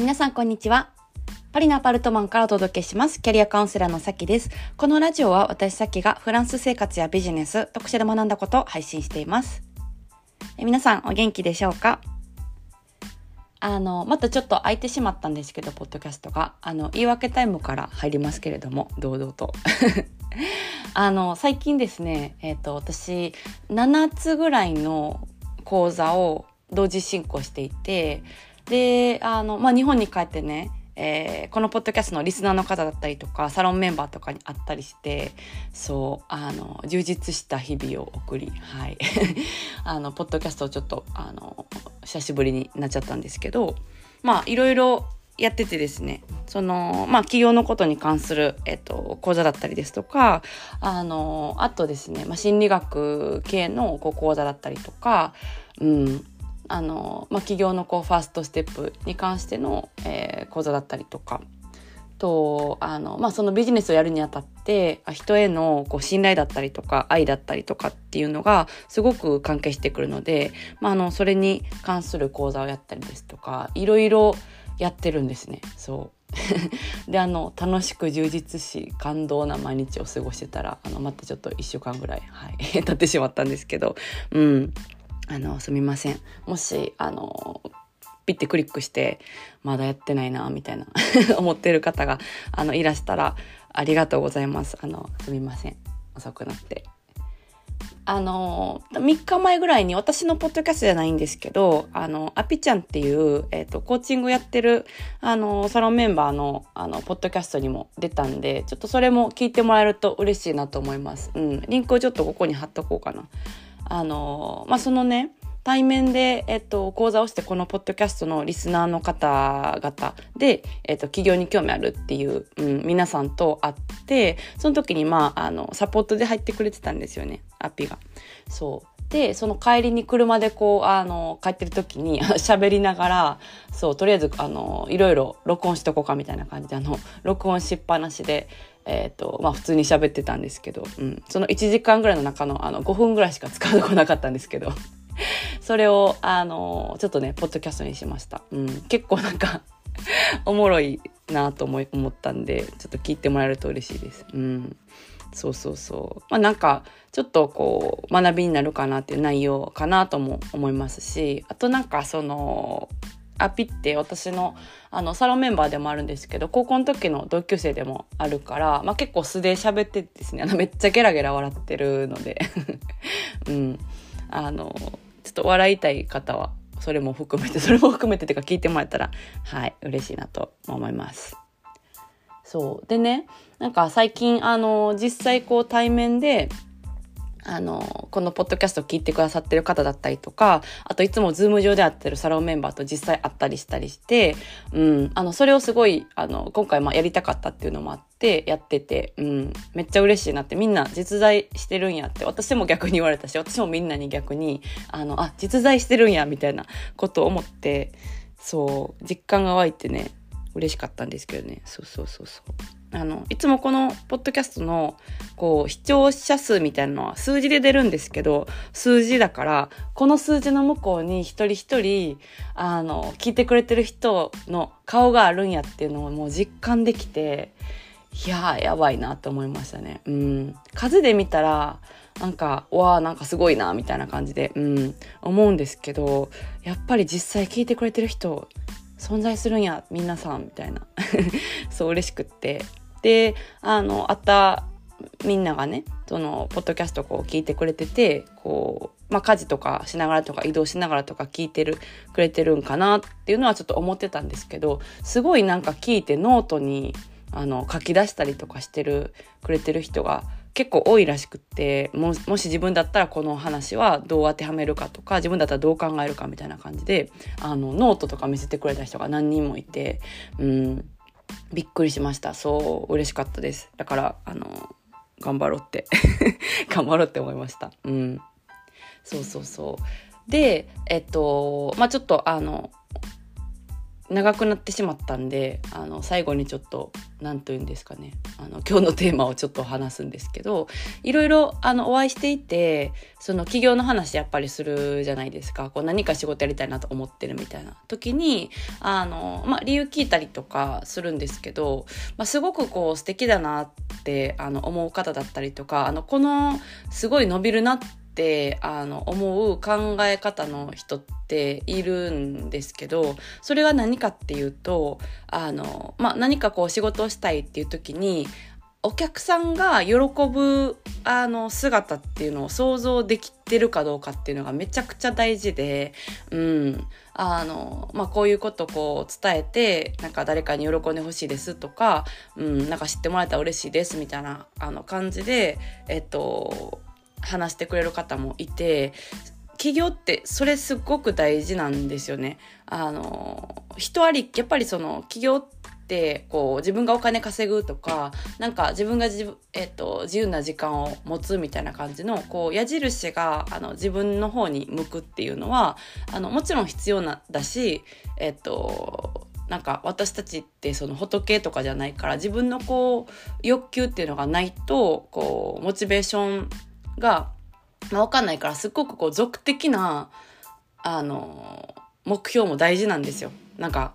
皆さんこんにちは。パリのアパルトマンからお届けします。キャリアカウンセラーのさきです。このラジオは私さきがフランス生活やビジネス、特殊で学んだことを配信しています。え皆さんお元気でしょうか？あの、またちょっと空いてしまったんですけど、ポッドキャストが。あの、言い訳タイムから入りますけれども、堂々と。あの、最近ですね、えっ、ー、と、私、7つぐらいの講座を同時進行していて、で、あの、まあ、日本に帰ってね、えー、このポッドキャストのリスナーの方だったりとか、サロンメンバーとかに会ったりして、そう、あの、充実した日々を送り、はい。あの、ポッドキャストをちょっと、あの、久しぶりになっちゃったんですけど、まあ、いろいろやっててですね、その、まあ、企業のことに関する、えっと、講座だったりですとか、あの、あとですね、まあ、心理学系のこう講座だったりとか、うん、あの、まあ、企業のこうファーストステップに関しての、えー、講座だったりとか。とあの、まあ、そのビジネスをやるにあたって人へのこう信頼だったりとか愛だったりとかっていうのがすごく関係してくるので、まあ、あのそれに関する講座をやったりですとかいろいろやってるんですね。そう。であの楽しく充実し感動な毎日を過ごしてたらあのまたちょっと1週間ぐらい、はい、経ってしまったんですけど。うん。あの、すみません。もし、あの、ピッてクリックして、まだやってないな、みたいな 思ってる方が、あの、いらしたら、ありがとうございます。あの、すみません。遅くなって。あの、3日前ぐらいに私のポッドキャストじゃないんですけど、あの、アピちゃんっていう、え、ー、と、コーチングやってる、あの、サロンメンバーの、あの、ポッドキャストにも出たんで、ちょっとそれも聞いてもらえると嬉しいなと思います。うん。リンクをちょっとここに貼っとこうかな。あのまあ、そのね対面で、えっと、講座をしてこのポッドキャストのリスナーの方々で、えっと、企業に興味あるっていう、うん、皆さんと会ってその時にまああのサポートで入ってくれてたんですよねアピが。そうで、その帰りに車でこう、あの、帰ってる時に 喋りながら、そう、とりあえず、あの、いろいろ録音しとこうかみたいな感じで、あの、録音しっぱなしで、えっ、ー、と、まあ普通に喋ってたんですけど、うん。その1時間ぐらいの中の、あの、5分ぐらいしか使うとこなかったんですけど、それを、あの、ちょっとね、ポッドキャストにしました。うん。結構なんか おもろいなと思思ったんで、ちょっと聞いてもらえると嬉しいです。うん。そうそうそう。まあなんか、ちょっとこう、学びになるかなっていう内容かなとも思いますし、あとなんかその、アピって私のあのサロンメンバーでもあるんですけど高校の時の同級生でもあるから、まあ、結構素で喋ってですねあのめっちゃゲラゲラ笑ってるので。うん。あのちょっと笑いたい方はそれも含めてそれも含めててか聞いてもらえたらはい嬉しいなと思います。そう。でねなんか最近あの実際こう対面であの、このポッドキャストを聞いてくださってる方だったりとか、あといつもズーム上で会ってるサロンメンバーと実際会ったりしたりして、うん、あの、それをすごい、あの、今回まあやりたかったっていうのもあって、やってて、うん、めっちゃ嬉しいなって、みんな実在してるんやって、私も逆に言われたし、私もみんなに逆に、あの、あ、実在してるんや、みたいなことを思って、そう、実感が湧いてね、嬉しかったんですけどね。そうそうそうそう。あの、いつもこのポッドキャストの、こう、視聴者数みたいなのは数字で出るんですけど、数字だから、この数字の向こうに一人一人、あの、聞いてくれてる人の顔があるんやっていうのをもう実感できて、いやー、やばいなって思いましたね。うん。数で見たら、なんか、わあなんかすごいな、みたいな感じで、うん、思うんですけど、やっぱり実際聞いてくれてる人、存在するんや、皆さん、みたいな。そう嬉しくって。であのあったみんながねそのポッドキャストこう聞いてくれててこう、まあ、家事とかしながらとか移動しながらとか聞いてるくれてるんかなっていうのはちょっと思ってたんですけどすごいなんか聞いてノートにあの書き出したりとかしてるくれてる人が結構多いらしくってもし自分だったらこの話はどう当てはめるかとか自分だったらどう考えるかみたいな感じであのノートとか見せてくれた人が何人もいてうんびっくりしました。そう、嬉しかったです。だから、あの、頑張ろうって 頑張ろうって思いました。うん。そうそうそう。で、えっと、まあちょっと、あの、長くなってしまったんであの最後にちょっと何と言うんですかね。あの今日のテーマをちょっと話すんですけどいろいろあのお会いしていてその企業の話やっぱりするじゃないですか。こう何か仕事やりたいなと思ってるみたいな時にあの、まあ、理由聞いたりとかするんですけど、まあ、すごくこう素敵だなってあの思う方だったりとかあのこのすごい伸びるなってってあの思う考え方の人っているんですけどそれは何かっていうとあの、まあ、何かこう仕事をしたいっていう時にお客さんが喜ぶあの姿っていうのを想像できてるかどうかっていうのがめちゃくちゃ大事で、うん、あの、まあ、こういうことこう伝えて、なんか誰かに喜んでほしいですとか、うん、なんか知ってもらえたら嬉しいですみたいなあの感じで、えっと、話してくれる方もいて起業ってそれすごく大事なんですよね。あの人ありやっぱりその起業ってこう自分がお金稼ぐとかなんか自分が自,、えっと、自由な時間を持つみたいな感じのこう矢印があの自分の方に向くっていうのはあのもちろん必要なだしえっとなんか私たちってその仏とかじゃないから自分のこう欲求っていうのがないとこうモチベーションが、まあ、わかんないからすっごくこう俗的なあの目標も大事なんですよ。なんか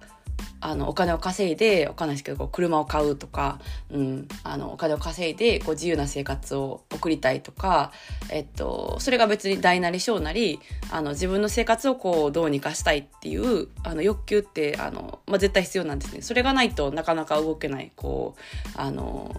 あのお金を稼いでわかんないですけどこう車を買うとか、うん、あのお金を稼いでこう自由な生活を送りたいとか、えっと、それが別に大なり小なりあの自分の生活をこうどうにかしたいっていうあの欲求ってあの、まあ、絶対必要なんですね。それがないとなかなか動けないこうあの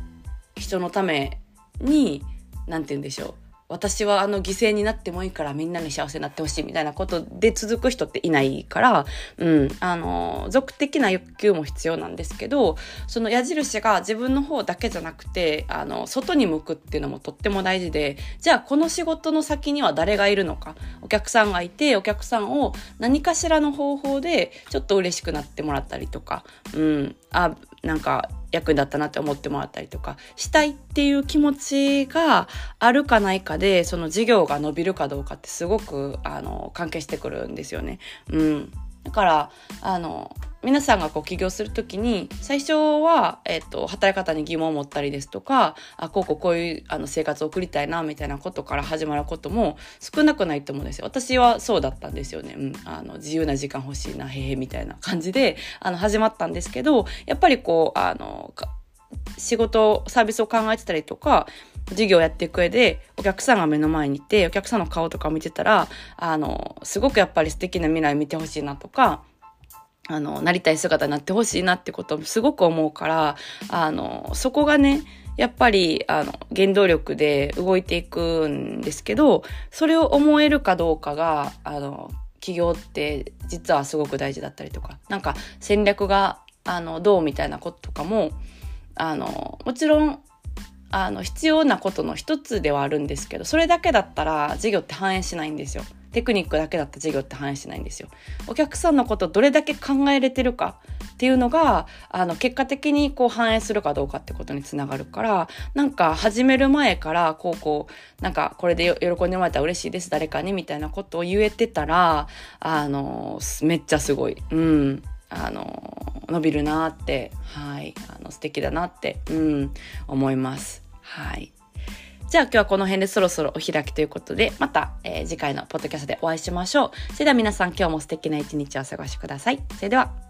人のために何て言うんでしょう私はあの犠牲になってもいいからみんなに幸せになってほしいみたいなことで続く人っていないから、うん、あの、俗的な欲求も必要なんですけど、その矢印が自分の方だけじゃなくて、あの、外に向くっていうのもとっても大事で、じゃあこの仕事の先には誰がいるのか、お客さんがいて、お客さんを何かしらの方法でちょっと嬉しくなってもらったりとか、うん、あ、なんか役に立ったなって思ってもらったりとかしたいっていう気持ちがあるかないかでその事業が伸びるかどうかってすごくあの関係してくるんですよね。うん、だからあの皆さんがこう起業するときに、最初は、えっ、と、働き方に疑問を持ったりですとか、あ、こうこうこういうあの生活を送りたいな、みたいなことから始まることも少なくないと思うんですよ。私はそうだったんですよね。うん。あの、自由な時間欲しいな、へへ、みたいな感じで、あの、始まったんですけど、やっぱりこう、あの、仕事、サービスを考えてたりとか、授業をやっていく上で、お客さんが目の前にいて、お客さんの顔とかを見てたら、あの、すごくやっぱり素敵な未来見てほしいなとか、あの、なりたい姿になってほしいなってことをすごく思うから、あの、そこがね、やっぱり、あの、原動力で動いていくんですけど、それを思えるかどうかが、あの、企業って実はすごく大事だったりとか、なんか戦略が、あの、どうみたいなこととかも、あの、もちろん、あの、必要なことの一つではあるんですけど、それだけだったら事業って反映しないんですよ。テクニックだけだった授業って反映しないんですよ。お客さんのことどれだけ考えれてるかっていうのが、あの、結果的にこう反映するかどうかってことにつながるから、なんか始める前から、こうこう、なんかこれで喜んでもらえたら嬉しいです、誰かに、みたいなことを言えてたら、あの、めっちゃすごい。うん。あの、伸びるなって、はい。あの、素敵だなって、うん、思います。はい。じゃあ今日はこの辺でそろそろお開きということで、また、えー、次回のポッドキャストでお会いしましょう。それでは皆さん今日も素敵な一日をお過ごしください。それでは。